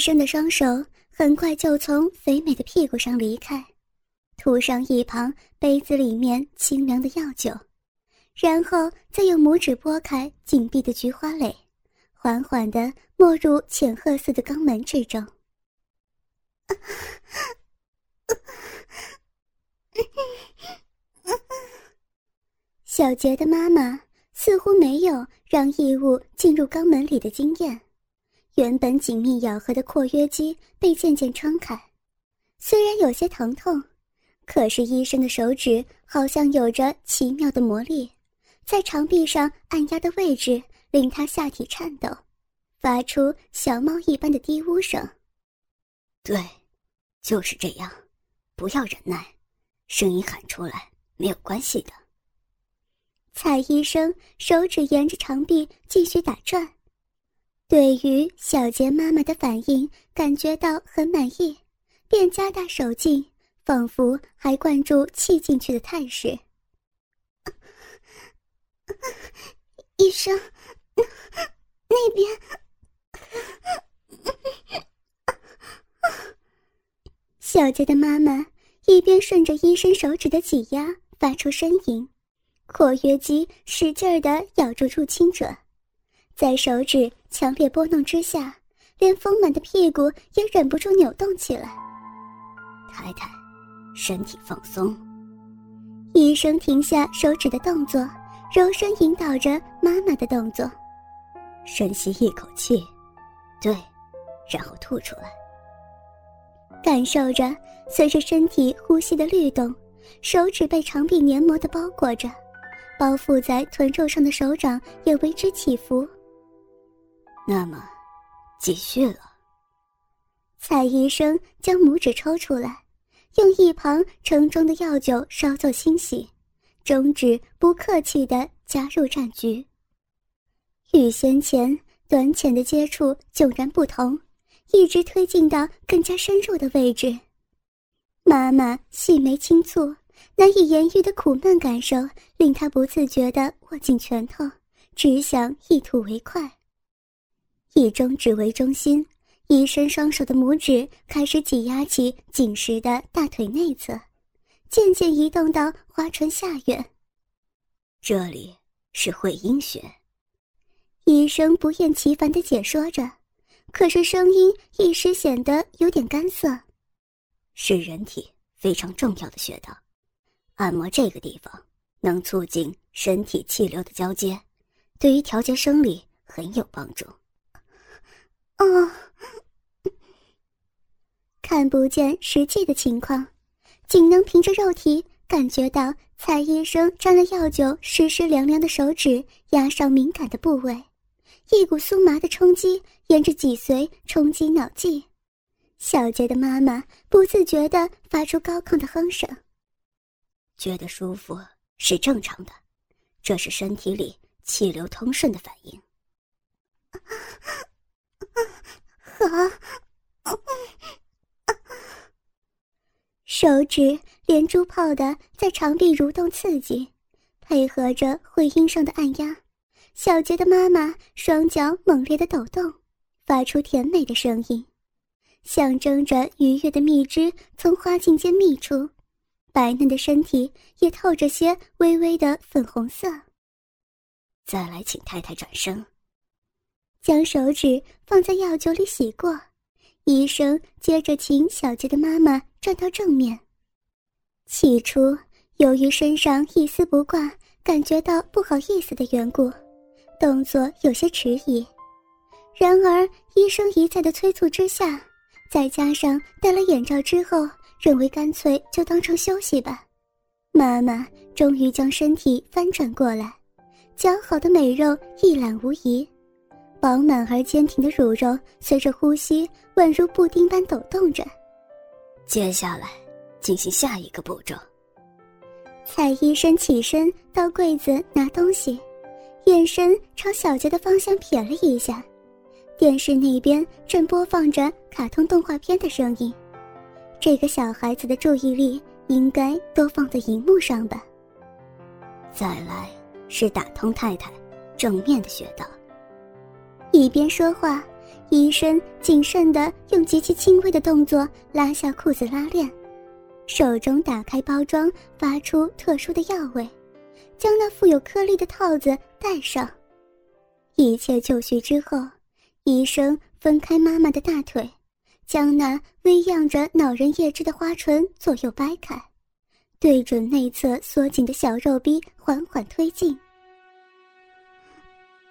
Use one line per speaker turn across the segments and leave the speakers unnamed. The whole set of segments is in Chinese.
伸的双手很快就从肥美的屁股上离开，涂上一旁杯子里面清凉的药酒，然后再用拇指拨开紧闭的菊花蕾，缓缓地没入浅褐色的肛门之中。小杰的妈妈似乎没有让异物进入肛门里的经验。原本紧密咬合的括约肌被渐渐撑开，虽然有些疼痛，可是医生的手指好像有着奇妙的魔力，在肠壁上按压的位置令他下体颤抖，发出小猫一般的低呜声。
对，就是这样，不要忍耐，声音喊出来没有关系的。
蔡医生手指沿着肠壁继续打转。对于小杰妈妈的反应感觉到很满意，便加大手劲，仿佛还灌注气进去的态势。医生，那边。小杰的妈妈一边顺着医生手指的挤压发出呻吟，括约肌使劲儿的咬住入侵者。在手指强烈拨弄之下，连丰满的屁股也忍不住扭动起来。
太太，身体放松。
医生停下手指的动作，柔声引导着妈妈的动作。
深吸一口气，对，然后吐出来。
感受着随着身体呼吸的律动，手指被长臂黏膜的包裹着，包覆在臀肉上的手掌也为之起伏。
那么，继续了。
蔡医生将拇指抽出来，用一旁盛装的药酒稍作清洗，中指不客气地加入战局。与先前短浅的接触迥然不同，一直推进到更加深入的位置。妈妈细眉轻蹙，难以言喻的苦闷感受令他不自觉地握紧拳头，只想一吐为快。以中指为中心，医生双手的拇指开始挤压起紧实的大腿内侧，渐渐移动到花唇下缘。
这里是会阴穴。
医生不厌其烦地解说着，可是声音一时显得有点干涩。
是人体非常重要的穴道，按摩这个地方能促进身体气流的交接，对于调节生理很有帮助。
哦，看不见实际的情况，仅能凭着肉体感觉到蔡医生沾了药酒湿湿凉凉的手指压上敏感的部位，一股酥麻的冲击沿着脊髓冲击脑际。小杰的妈妈不自觉地发出高亢的哼声。
觉得舒服是正常的，这是身体里气流通顺的反应。
啊，手指连珠炮的在肠壁蠕动刺激，配合着会阴上的按压，小杰的妈妈双脚猛烈的抖动，发出甜美的声音，象征着愉悦的蜜汁从花茎间泌出，白嫩的身体也透着些微微的粉红色。
再来，请太太转身。
将手指放在药酒里洗过，医生接着请小杰的妈妈转到正面。起初由于身上一丝不挂，感觉到不好意思的缘故，动作有些迟疑。然而医生一再的催促之下，再加上戴了眼罩之后，认为干脆就当成休息吧。妈妈终于将身体翻转过来，姣好的美肉一览无遗。饱满而坚挺的乳肉随着呼吸宛如布丁般抖动着。
接下来，进行下一个步骤。
蔡医生起身到柜子拿东西，眼神朝小杰的方向瞥了一下。电视那边正播放着卡通动画片的声音，这个小孩子的注意力应该都放在荧幕上吧。
再来是打通太太正面的穴道。
一边说话，医生谨慎地用极其轻微的动作拉下裤子拉链，手中打开包装，发出特殊的药味，将那富有颗粒的套子戴上。一切就绪之后，医生分开妈妈的大腿，将那微漾着恼人液汁的花唇左右掰开，对准内侧缩紧的小肉逼缓缓推进。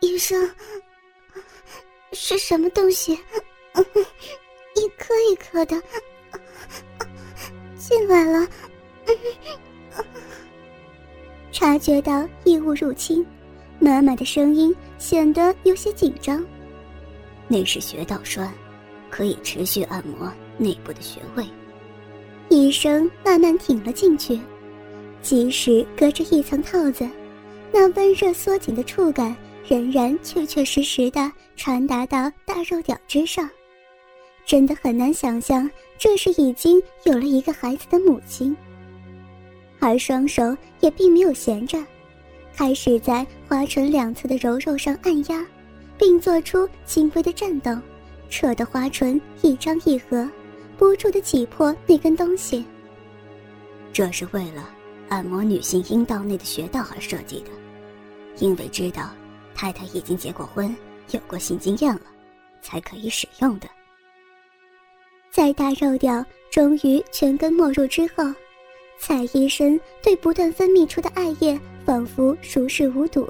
医生，是什么东西？一颗一颗的进来了。察觉到异物入侵，妈妈的声音显得有些紧张。
那是穴道栓，可以持续按摩内部的穴位。
医生慢慢挺了进去，即使隔着一层套子，那温热缩紧的触感。仍然确确实实的传达到大肉屌之上，真的很难想象这是已经有了一个孩子的母亲。而双手也并没有闲着，开始在花唇两侧的柔肉上按压，并做出轻微的震动，扯得花唇一张一合，不住的挤破那根东西。
这是为了按摩女性阴道内的穴道而设计的，因为知道。太太已经结过婚，有过性经验了，才可以使用的。
在大肉屌终于全根没入之后，蔡医生对不断分泌出的艾叶仿佛熟视无睹，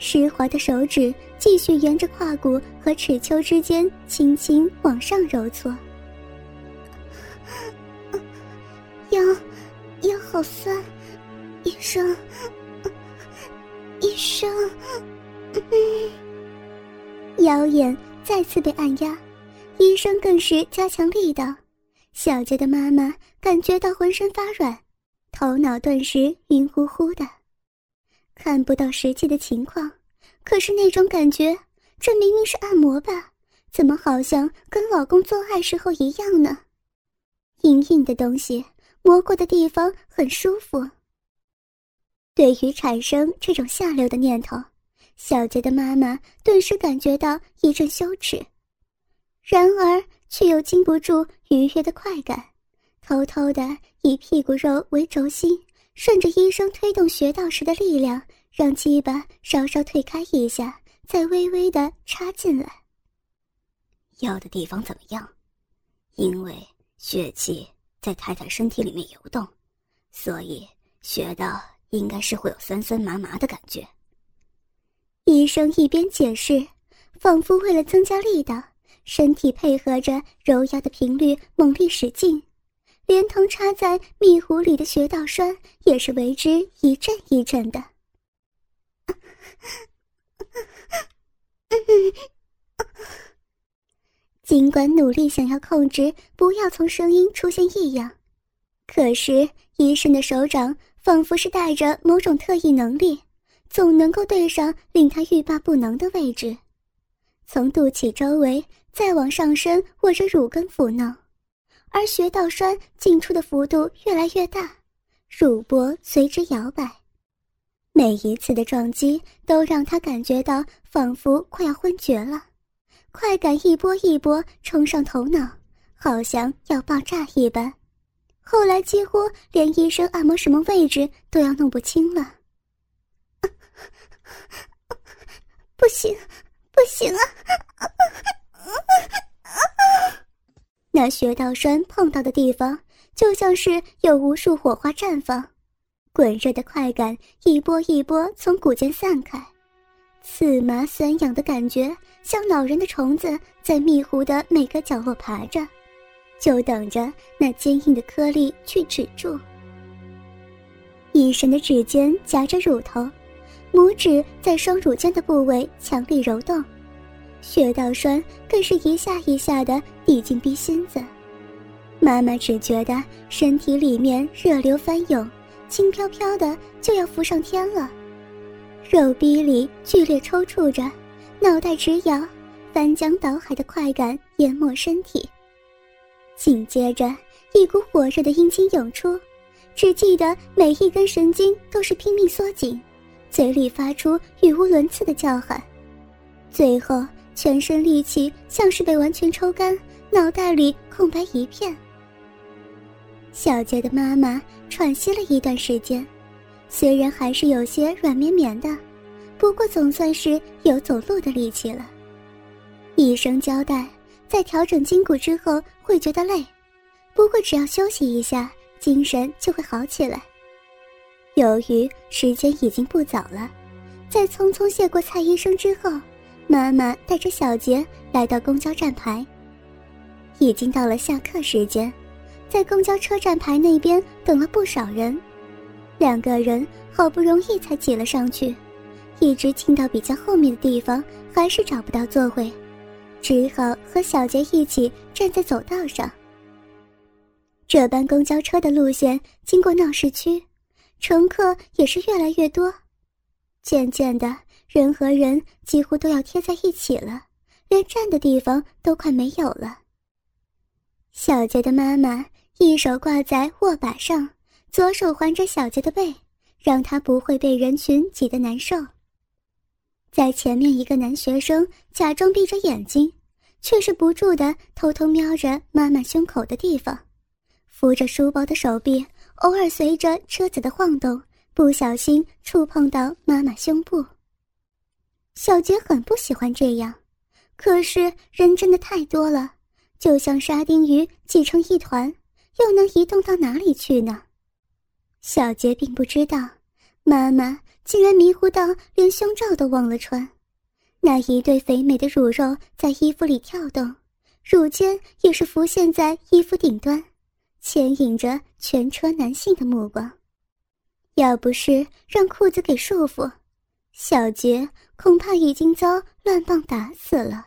湿滑的手指继续沿着胯骨和齿丘之间轻轻往上揉搓。腰，腰好酸，医生，医生。腰眼再次被按压，医生更是加强力道。小杰的妈妈感觉到浑身发软，头脑顿时晕乎乎的，看不到实际的情况。可是那种感觉，这明明是按摩吧？怎么好像跟老公做爱时候一样呢？硬硬的东西，摸过的地方很舒服。对于产生这种下流的念头。小杰的妈妈顿时感觉到一阵羞耻，然而却又禁不住愉悦的快感，偷偷的以屁股肉为轴心，顺着医生推动穴道时的力量，让鸡巴稍稍退开一下，再微微的插进来。
要的地方怎么样？因为血气在太太身体里面游动，所以穴道应该是会有酸酸麻麻的感觉。
医生一边解释，仿佛为了增加力道，身体配合着揉压的频率猛力使劲，连同插在蜜壶里的穴道栓也是为之一阵一阵的。尽管努力想要控制，不要从声音出现异样，可是医生的手掌仿佛是带着某种特异能力。总能够对上令他欲罢不能的位置，从肚脐周围再往上升，握着乳根抚弄，而穴道栓进出的幅度越来越大，乳波随之摇摆，每一次的撞击都让他感觉到仿佛快要昏厥了，快感一波一波冲上头脑，好像要爆炸一般，后来几乎连医生按摩什么位置都要弄不清了。不行，不行啊！那穴道栓碰到的地方，就像是有无数火花绽放，滚热的快感一波一波从骨间散开，刺麻酸痒的感觉像恼人的虫子在蜜壶的每个角落爬着，就等着那坚硬的颗粒去止住。医生的指尖夹着乳头。拇指在双乳间的部位强力揉动，穴道栓更是一下一下的抵进逼心子。妈妈只觉得身体里面热流翻涌，轻飘飘的就要浮上天了，肉逼里剧烈抽搐着，脑袋直摇，翻江倒海的快感淹没身体。紧接着，一股火热的阴茎涌出，只记得每一根神经都是拼命缩紧。嘴里发出语无伦次的叫喊，最后全身力气像是被完全抽干，脑袋里空白一片。小杰的妈妈喘息了一段时间，虽然还是有些软绵绵的，不过总算是有走路的力气了。医生交代，在调整筋骨之后会觉得累，不过只要休息一下，精神就会好起来。由于时间已经不早了，在匆匆谢过蔡医生之后，妈妈带着小杰来到公交站牌。已经到了下课时间，在公交车站牌那边等了不少人，两个人好不容易才挤了上去，一直进到比较后面的地方，还是找不到座位。只好和小杰一起站在走道上。这班公交车的路线经过闹市区，乘客也是越来越多，渐渐的人和人几乎都要贴在一起了，连站的地方都快没有了。小杰的妈妈一手挂在握把上，左手环着小杰的背，让他不会被人群挤得难受。在前面一个男学生假装闭着眼睛，却是不住的偷偷瞄着妈妈胸口的地方，扶着书包的手臂偶尔随着车子的晃动，不小心触碰到妈妈胸部。小杰很不喜欢这样，可是人真的太多了，就像沙丁鱼挤成一团，又能移动到哪里去呢？小杰并不知道，妈妈。竟然迷糊到连胸罩都忘了穿，那一对肥美的乳肉在衣服里跳动，乳尖也是浮现在衣服顶端，牵引着全车男性的目光。要不是让裤子给束缚，小杰恐怕已经遭乱棒打死了。